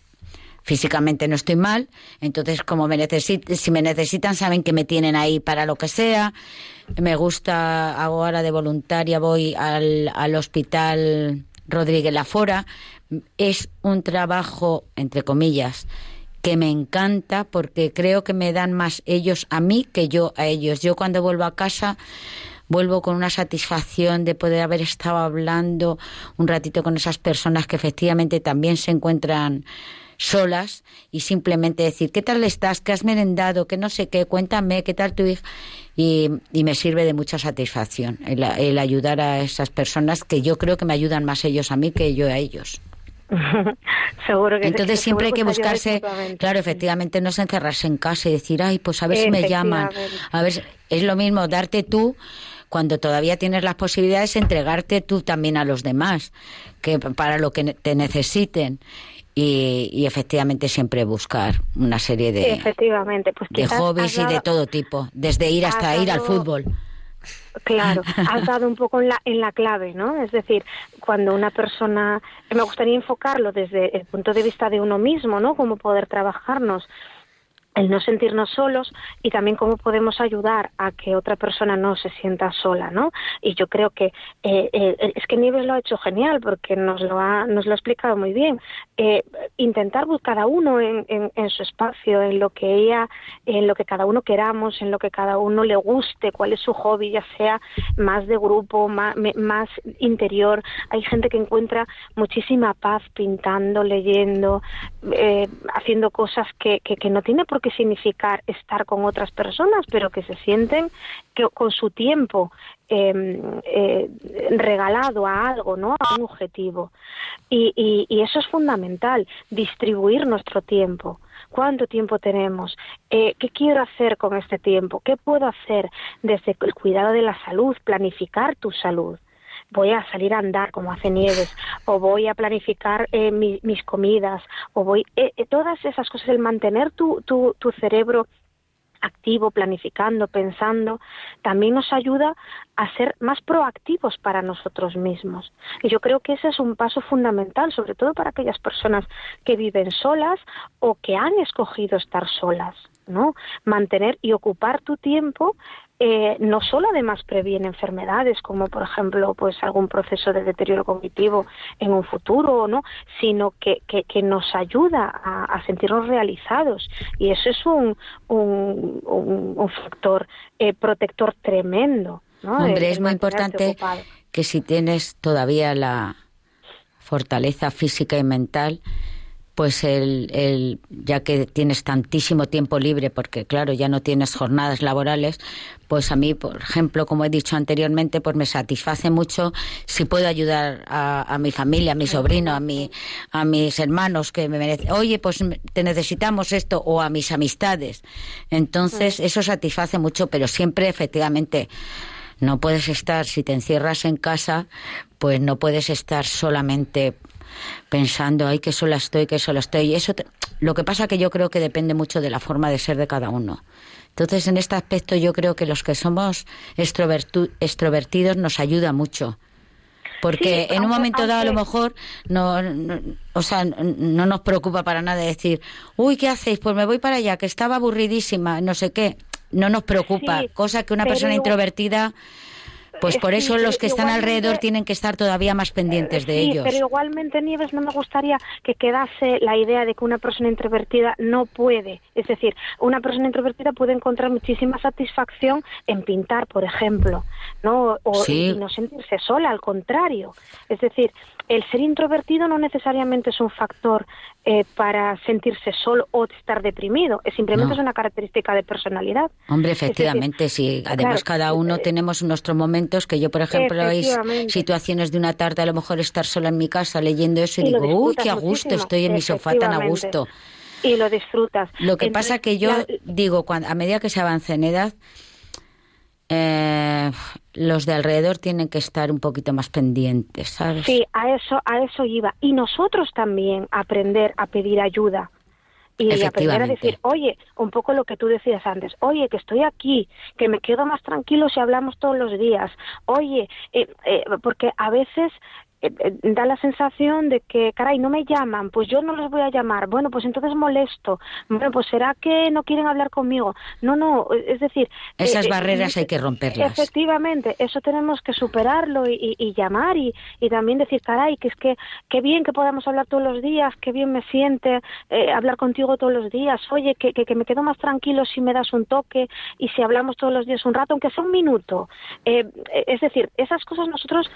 físicamente no estoy mal, entonces como me si me necesitan saben que me tienen ahí para lo que sea. Me gusta, hago ahora de voluntaria, voy al, al hospital Rodríguez Lafora. Es un trabajo, entre comillas, que me encanta porque creo que me dan más ellos a mí que yo a ellos. Yo cuando vuelvo a casa vuelvo con una satisfacción de poder haber estado hablando un ratito con esas personas que efectivamente también se encuentran solas y simplemente decir, ¿qué tal estás? ¿Qué has merendado? ¿Qué no sé qué? Cuéntame, ¿qué tal tu hija? Y, y me sirve de mucha satisfacción el, el ayudar a esas personas que yo creo que me ayudan más ellos a mí que yo a ellos. seguro que Entonces siempre hay que buscarse, claro, efectivamente, no es encerrarse en casa y decir, ay, pues a ver si me llaman. A ver, es lo mismo darte tú cuando todavía tienes las posibilidades, entregarte tú también a los demás, que para lo que te necesiten. Y, y efectivamente siempre buscar una serie de, Efectivamente, pues de hobbies y de todo tipo, desde ir hasta has ir al fútbol. Claro, has dado un poco en la, en la clave, ¿no? Es decir, cuando una persona, me gustaría enfocarlo desde el punto de vista de uno mismo, ¿no? Cómo poder trabajarnos el no sentirnos solos y también cómo podemos ayudar a que otra persona no se sienta sola, ¿no? Y yo creo que eh, eh, es que Nieves lo ha hecho genial porque nos lo ha, nos lo ha explicado muy bien. Eh, intentar buscar cada uno en, en, en su espacio, en lo que ella, en lo que cada uno queramos, en lo que cada uno le guste, cuál es su hobby, ya sea más de grupo, más, más interior. Hay gente que encuentra muchísima paz pintando, leyendo, eh, haciendo cosas que, que, que no tiene por qué significar estar con otras personas, pero que se sienten que con su tiempo eh, eh, regalado a algo, ¿no? A un objetivo. Y, y, y eso es fundamental, distribuir nuestro tiempo. ¿Cuánto tiempo tenemos? Eh, ¿Qué quiero hacer con este tiempo? ¿Qué puedo hacer desde el cuidado de la salud? Planificar tu salud voy a salir a andar como hace Nieves, o voy a planificar eh, mi- mis comidas, o voy, eh, eh, todas esas cosas, el mantener tu, tu, tu cerebro activo, planificando, pensando, también nos ayuda a ser más proactivos para nosotros mismos. Y yo creo que ese es un paso fundamental, sobre todo para aquellas personas que viven solas o que han escogido estar solas, ¿no? Mantener y ocupar tu tiempo eh, no solo además previene enfermedades como por ejemplo pues algún proceso de deterioro cognitivo en un futuro no sino que, que, que nos ayuda a, a sentirnos realizados y eso es un, un, un, un factor eh, protector tremendo Hombre, es muy importante ocupado. que si tienes todavía la fortaleza física y mental, pues el, el, ya que tienes tantísimo tiempo libre, porque claro, ya no tienes jornadas laborales, pues a mí, por ejemplo, como he dicho anteriormente, pues me satisface mucho si puedo ayudar a, a mi familia, a mi sobrino, a, mi, a mis hermanos que me merecen, oye, pues te necesitamos esto, o a mis amistades. Entonces, eso satisface mucho, pero siempre efectivamente no puedes estar, si te encierras en casa, pues no puedes estar solamente pensando, ay, que sola estoy, que sola estoy. Y eso, te- lo que pasa que yo creo que depende mucho de la forma de ser de cada uno. Entonces, en este aspecto, yo creo que los que somos extrovertidos nos ayuda mucho. Porque Sí, en un aunque- momento dado, a lo mejor, no, no- o sea, no nos preocupa para nada decir, uy, ¿qué hacéis? Pues me voy para allá, que estaba aburridísima, no sé qué. No nos preocupa. Sí, cosa que una pero persona introvertida, pues por eso los que están alrededor tienen que estar todavía más pendientes de sí, ellos. pero igualmente, Nieves, no me gustaría que quedase la idea de que una persona introvertida no puede. Es decir, una persona introvertida puede encontrar muchísima satisfacción en pintar, por ejemplo, ¿no? O Sí. y no sentirse sola, al contrario. Es decir, el ser introvertido no necesariamente es un factor eh, para sentirse solo o estar deprimido. Es simplemente No. es una característica de personalidad. Hombre, Es decir, efectivamente, sí. Además, claro, cada uno eh, tenemos nuestros momentos que yo, por ejemplo, hay Efectivamente. situaciones de una tarde, a lo mejor estar sola en mi casa leyendo eso y, digo, uy, qué a gusto, muchísimo". estoy en mi sofá tan a Efectivamente. gusto. Y lo disfrutas. Lo que Entonces, pasa que yo la- digo, cuando, a medida que se avanza en edad, eh, los de alrededor tienen que estar un poquito más pendientes, ¿sabes? Sí, a eso, a eso iba. Y nosotros también aprender a pedir ayuda. Y aprender a decir, oye, un poco lo que tú decías antes, oye, que estoy aquí, que me quedo más tranquilo si hablamos todos los días, oye, eh, eh, porque a veces eh, eh, da la sensación de que, caray, no me llaman, pues yo no les voy a llamar, bueno, pues entonces molesto, bueno, pues será que no quieren hablar conmigo. No, no, es decir... Esas eh, eh, barreras hay que romperlas. Efectivamente, eso tenemos que superarlo y, y- y llamar y, y también decir, caray, que es que qué bien que podamos hablar todos los días, qué bien me siente eh, hablar contigo todos los días, oye, que, que, que me quedo más tranquilo si me das un toque y si hablamos todos los días un rato, aunque sea un minuto. Eh, eh, es decir, esas cosas nosotros,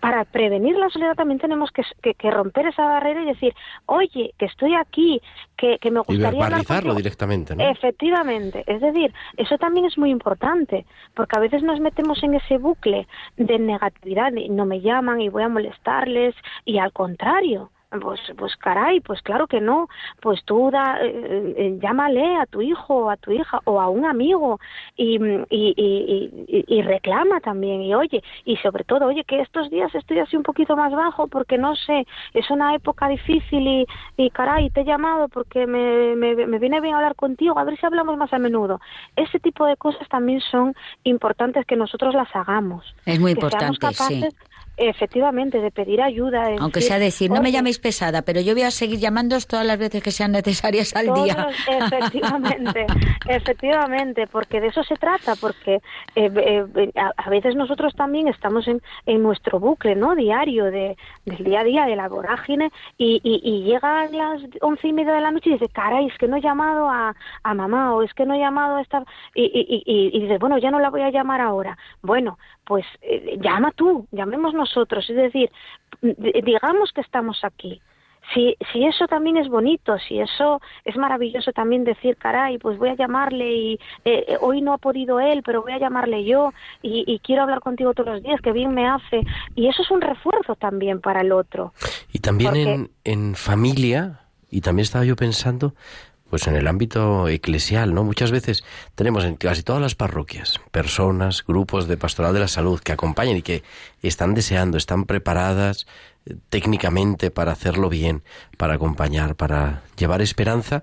para prevenir la soledad también tenemos que, que- que romper esa barrera y decir, oye, que estoy aquí, que, que me Y gustaría hablar verbalizarlo contigo". directamente, ¿no? Efectivamente, es decir, eso también es muy importante, porque a veces nos metemos en ese bucle de negatividad, de no me llaman y voy a molestarles, y al contrario, pues, pues caray, pues claro que no, pues tú da, eh, eh, llámale a tu hijo o a tu hija o a un amigo y, y, y, y- y reclama también y oye, y sobre todo, oye, que estos días estoy así un poquito más bajo porque no sé, es una época difícil y, y caray, te he llamado porque me, me, me viene bien hablar contigo, a ver si hablamos más a menudo. Ese tipo de cosas también son importantes que nosotros las hagamos. Es muy que seamos importante, sí. Efectivamente, de pedir ayuda. de Aunque sea decir, no me "Oye, llaméis pesada, pero yo voy a seguir llamándoos todas las veces que sean necesarias al todos día. efectivamente, efectivamente, porque de eso se trata, porque eh, eh, a, a veces nosotros también estamos en, en nuestro bucle, ¿no? Diario de, del día a día, de la vorágine, y, y, y llegan las once y media de la noche y dice, caray, es que no he llamado a, a mamá, o es que no he llamado a esta, y, y, y, y dices, bueno, ya no la voy a llamar ahora. Bueno, pues eh, llama tú, llamemos nosotros, es decir, digamos que estamos aquí. Si, si eso también es bonito, si eso es maravilloso también decir, caray, pues voy a llamarle y eh, eh, hoy no ha podido él, pero voy a llamarle yo y, y quiero hablar contigo todos los días, que bien me hace. Y eso es un refuerzo también para el otro. Y también Porque- en, en familia, y también estaba yo pensando, Pues en el ámbito eclesial, ¿no? Muchas veces tenemos en casi todas las parroquias personas, grupos de pastoral de la salud que acompañan y que están deseando, están preparadas eh, técnicamente para hacerlo bien, para acompañar, para llevar esperanza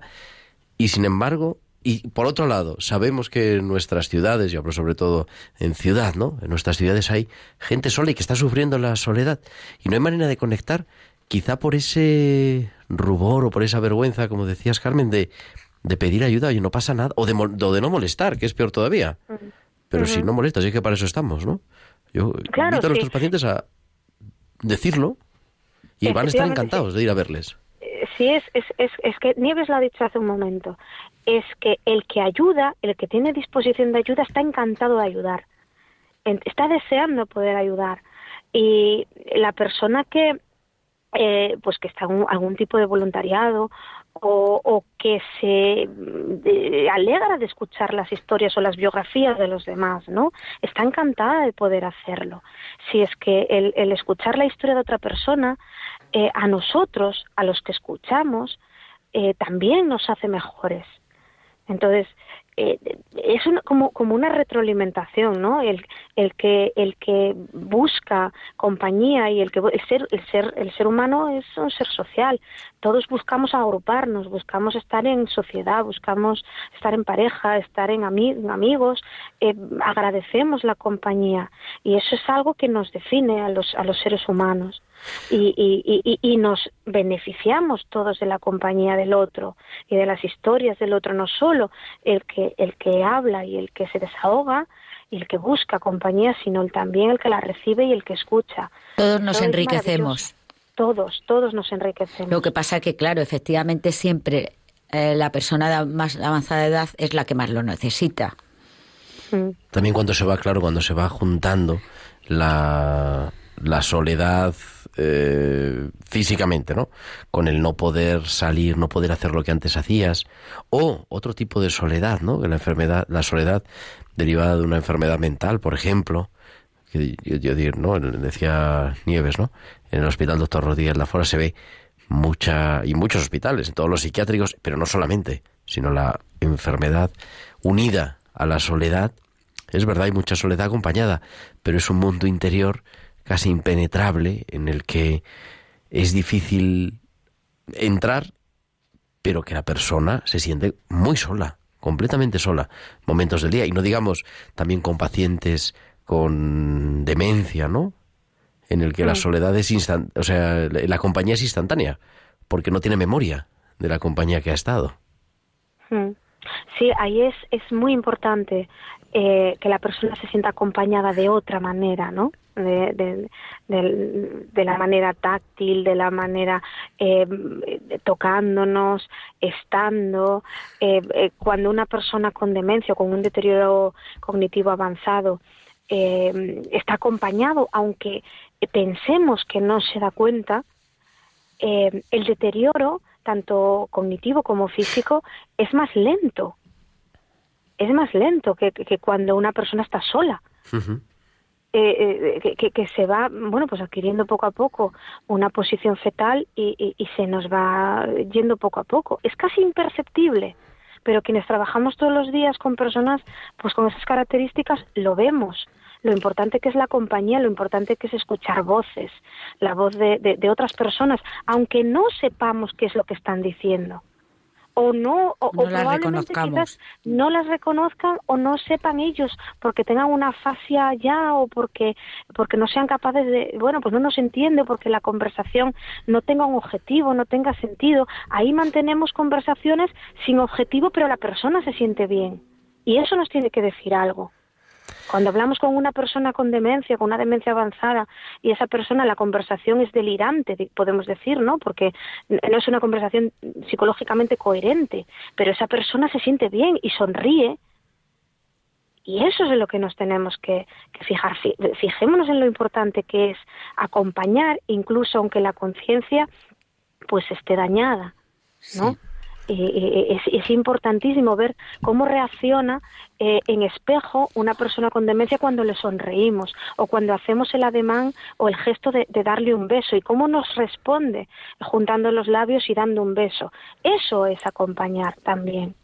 y sin embargo, y por otro lado, sabemos que en nuestras ciudades, yo hablo sobre todo en ciudad, ¿no? En nuestras ciudades hay gente sola y que está sufriendo la soledad y no hay manera de conectar, quizá por ese rubor o por esa vergüenza, como decías Carmen, de, de pedir ayuda y no pasa nada, o de, o de no molestar, que es peor todavía. Pero si no molestas, es que para eso estamos, ¿no? Yo Claro, invito a nuestros pacientes a decirlo y van a estar encantados de ir a verles. Eh, Sí, es, es, es, es que Nieves lo ha dicho hace un momento. Es que el que ayuda, el que tiene disposición de ayuda, está encantado de ayudar. Está deseando poder ayudar. Y la persona que, eh, pues que está algún tipo de voluntariado o, que se eh, alegra de escuchar las historias o las biografías de los demás, ¿no? Está encantada de poder hacerlo. Si es que el, el escuchar la historia de otra persona, eh, a nosotros, a los que escuchamos, eh, también nos hace mejores. Entonces, eh, es una- como, como una retroalimentación, ¿no? El, el, que, el que busca compañía y el que el ser, el ser el ser humano es un ser social. Todos buscamos agruparnos, buscamos estar en sociedad, buscamos estar en pareja, estar en, ami- en amigos, eh, agradecemos la compañía y eso es algo que nos define a los, a los seres humanos y, y, y, y nos beneficiamos todos de la compañía del otro y de las historias del otro, no solo el que, el que habla y el que se desahoga y el que busca compañía, sino el- también el que la recibe y el que escucha. Todos nos Todo enriquecemos. Todos, todos nos enriquecemos. Lo que pasa que, claro, efectivamente siempre eh, la persona de más avanzada edad es la que más lo necesita. Mm. También cuando se va, claro, cuando se va juntando la, la soledad eh, físicamente, ¿no? Con el no poder salir, no poder hacer lo que antes hacías, o otro tipo de soledad, ¿no? La enfermedad, la soledad derivada de una enfermedad mental, por ejemplo, que yo, yo ¿no? Decía Nieves, ¿no? En el hospital Doctor Rodríguez Lafora se ve mucha, y muchos hospitales, en todos los psiquiátricos, pero no solamente, sino la enfermedad unida a la soledad. Es verdad, hay mucha soledad acompañada, pero es un mundo interior casi impenetrable en el que es difícil entrar, pero que la persona se siente muy sola, completamente sola, momentos del día. Y no digamos también con pacientes con demencia, ¿no? En el que la Mm. soledad es instan o sea, la la compañía es instantánea, porque no tiene memoria de la compañía que ha estado. Mm. Sí, ahí es, es muy importante eh, que la persona se sienta acompañada de otra manera, ¿no? De, de, del- de la manera táctil, de la manera eh, de- tocándonos, estando. eh, eh, cuando una persona con demencia o con un deterioro cognitivo avanzado eh, está acompañado, aunque pensemos que no se da cuenta, eh, el deterioro, tanto cognitivo como físico, es más lento. Es más lento que, que cuando una persona está sola. Eh, eh, que, que- se va, bueno, pues adquiriendo poco a poco una posición fetal y, y- y se nos va yendo poco a poco. Es casi imperceptible, pero quienes trabajamos todos los días con personas pues con esas características lo vemos. Lo importante que es la compañía, lo importante que es escuchar voces, la voz de- de otras personas, aunque no sepamos qué es lo que están diciendo. O no, o, No o las probablemente quizás no las reconozcan o no sepan ellos porque tengan una fascia ya o porque porque no sean capaces de bueno pues no nos entiende porque la conversación no tenga un objetivo no tenga sentido. Ahí mantenemos conversaciones sin objetivo pero la persona se siente bien. Y eso nos tiene que decir algo cuando hablamos con una persona con demencia, con una demencia avanzada, y esa persona, la conversación es delirante, podemos decir, ¿no? Porque no es una conversación psicológicamente coherente, pero esa persona se siente bien y sonríe. Y eso es en lo que nos tenemos que, que fijar. Fi- Fijémonos en lo importante que es acompañar, incluso aunque la conciencia pues esté dañada, ¿no? Y- es, es importantísimo ver cómo reacciona eh, en espejo una persona con demencia cuando le sonreímos o cuando hacemos el ademán o el gesto de, de darle un beso y cómo nos responde juntando los labios y dando un beso. Eso es acompañar también.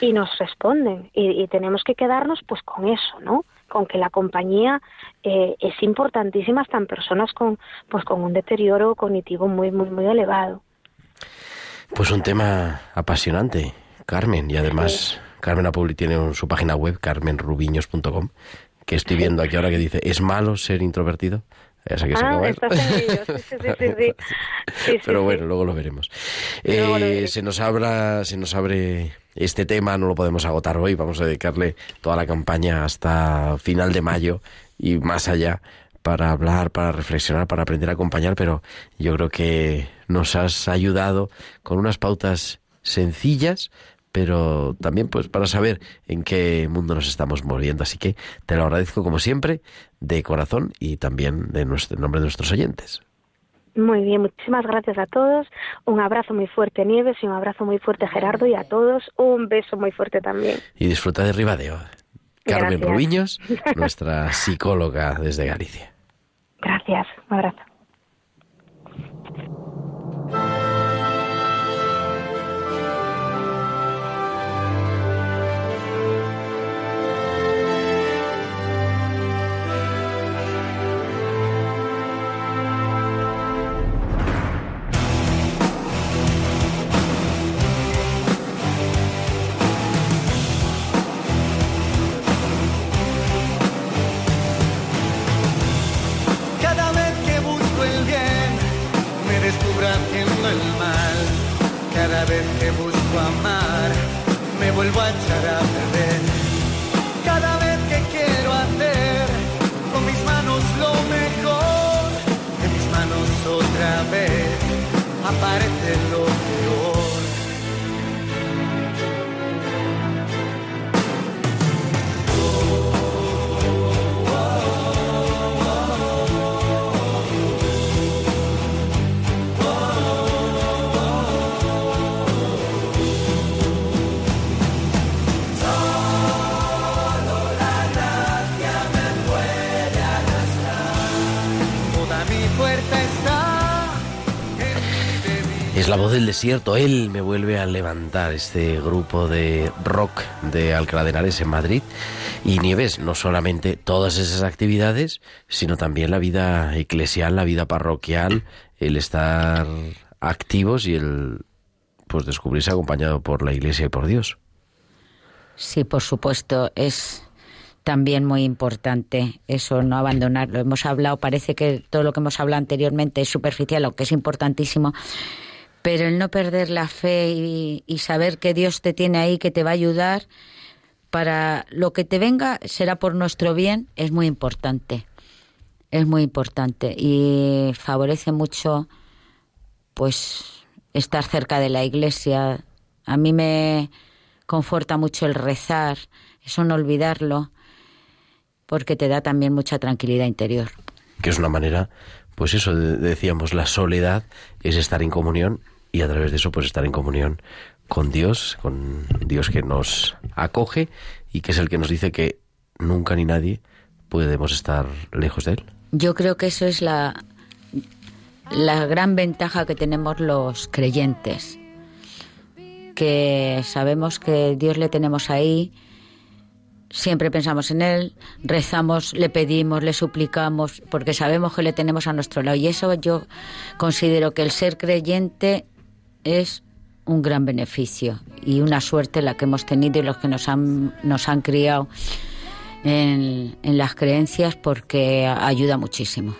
Y nos responden y, y tenemos que quedarnos pues con eso, ¿no? Con que la compañía eh, es importantísima hasta en personas con pues con un deterioro cognitivo muy muy muy elevado. Pues un tema apasionante, Carmen, y además Carmen Apuli tiene un- su página web, carmenrubiños.com, que estoy viendo aquí ahora que dice, ¿es malo ser introvertido? Ya sé que se Ah, acaba estás en ello, sí, sí, sí, sí, sí. Sí, sí, Pero bueno, luego lo veremos. Luego Eh, se nos abra, se nos abre este tema, no lo podemos agotar hoy, vamos a dedicarle toda la campaña hasta final de mayo y más allá para hablar, para reflexionar, para aprender a acompañar, pero yo creo que nos has ayudado con unas pautas sencillas, pero también pues para saber en qué mundo nos estamos moviendo. Así que te lo agradezco como siempre, de corazón y también de nuestro, en nombre de nuestros oyentes. Muy bien, muchísimas gracias a todos. Un abrazo muy fuerte, Nieves, y un abrazo muy fuerte, Gerardo, y a todos un beso muy fuerte también. y disfruta de Ribadeo. Carmen. Rubiños, nuestra psicóloga desde Galicia. Gracias, un abrazo. A perder. Cada vez que quiero hacer con mis manos lo mejor, de mis manos otra vez aparece la voz del desierto, él me vuelve a levantar este grupo de rock de Alcalá de Henares en Madrid. Y Nieves, no solamente todas esas actividades, sino también la vida eclesial, la vida parroquial, el estar activos y el pues descubrirse acompañado por la iglesia y por Dios. Sí, por supuesto, es también muy importante eso, no abandonarlo. Hemos hablado, parece que todo lo que hemos hablado anteriormente es superficial, aunque es importantísimo, pero el no perder la fe y, saber que Dios te tiene ahí, que te va a ayudar para lo que te venga será por nuestro bien, es muy importante. Es muy importante y favorece mucho pues estar cerca de la iglesia. A mí me conforta mucho el rezar, eso no olvidarlo, porque te da también mucha tranquilidad interior. que es una manera, pues eso, de- decíamos, la soledad es estar en comunión y a través de eso, pues estar en comunión con Dios, con Dios que nos acoge y que es el que nos dice que nunca ni nadie podemos estar lejos de Él. Yo creo que eso es la, la gran ventaja que tenemos los creyentes, que sabemos que Dios le tenemos ahí, siempre pensamos en Él, rezamos, le pedimos, le suplicamos, porque sabemos que le tenemos a nuestro lado. Y eso yo considero que el ser creyente es un gran beneficio y una suerte la que hemos tenido y los que nos han, nos han criado en, en las creencias porque ayuda muchísimo.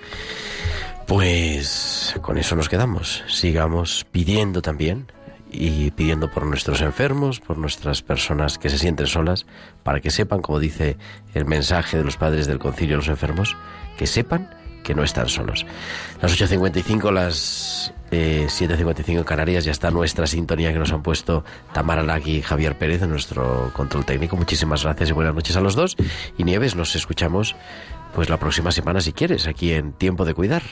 Pues con eso nos quedamos. Sigamos pidiendo también y pidiendo por nuestros enfermos, por nuestras personas que se sienten solas, para que sepan, como dice el mensaje de los padres del concilio de los enfermos, que sepan que no están solos. Las 8.55, las eh, 7.55 en Canarias, ya está nuestra sintonía que nos han puesto Tamara Lagui y Javier Pérez en nuestro control técnico. Muchísimas gracias y buenas noches a los dos. Y Nieves, nos escuchamos pues la próxima semana si quieres, aquí en Tiempo de Cuidar.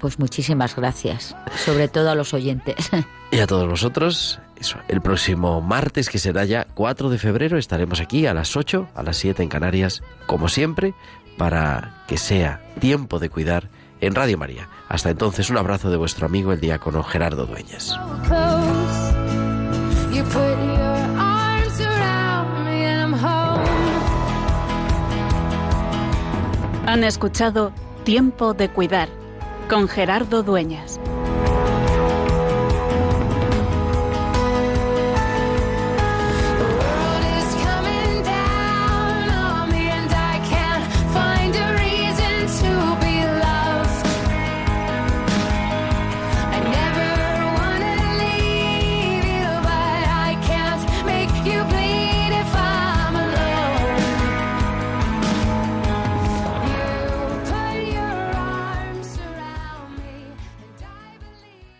Pues muchísimas gracias, sobre todo a los oyentes. Y a todos vosotros, eso, el próximo martes, que será ya 4 de febrero, estaremos aquí a las 8, a las 7 en Canarias, como siempre, para que sea tiempo de cuidar en Radio María. Hasta entonces, un abrazo de vuestro amigo el diácono Gerardo Dueñas. Han escuchado Tiempo de Cuidar con Gerardo Dueñas.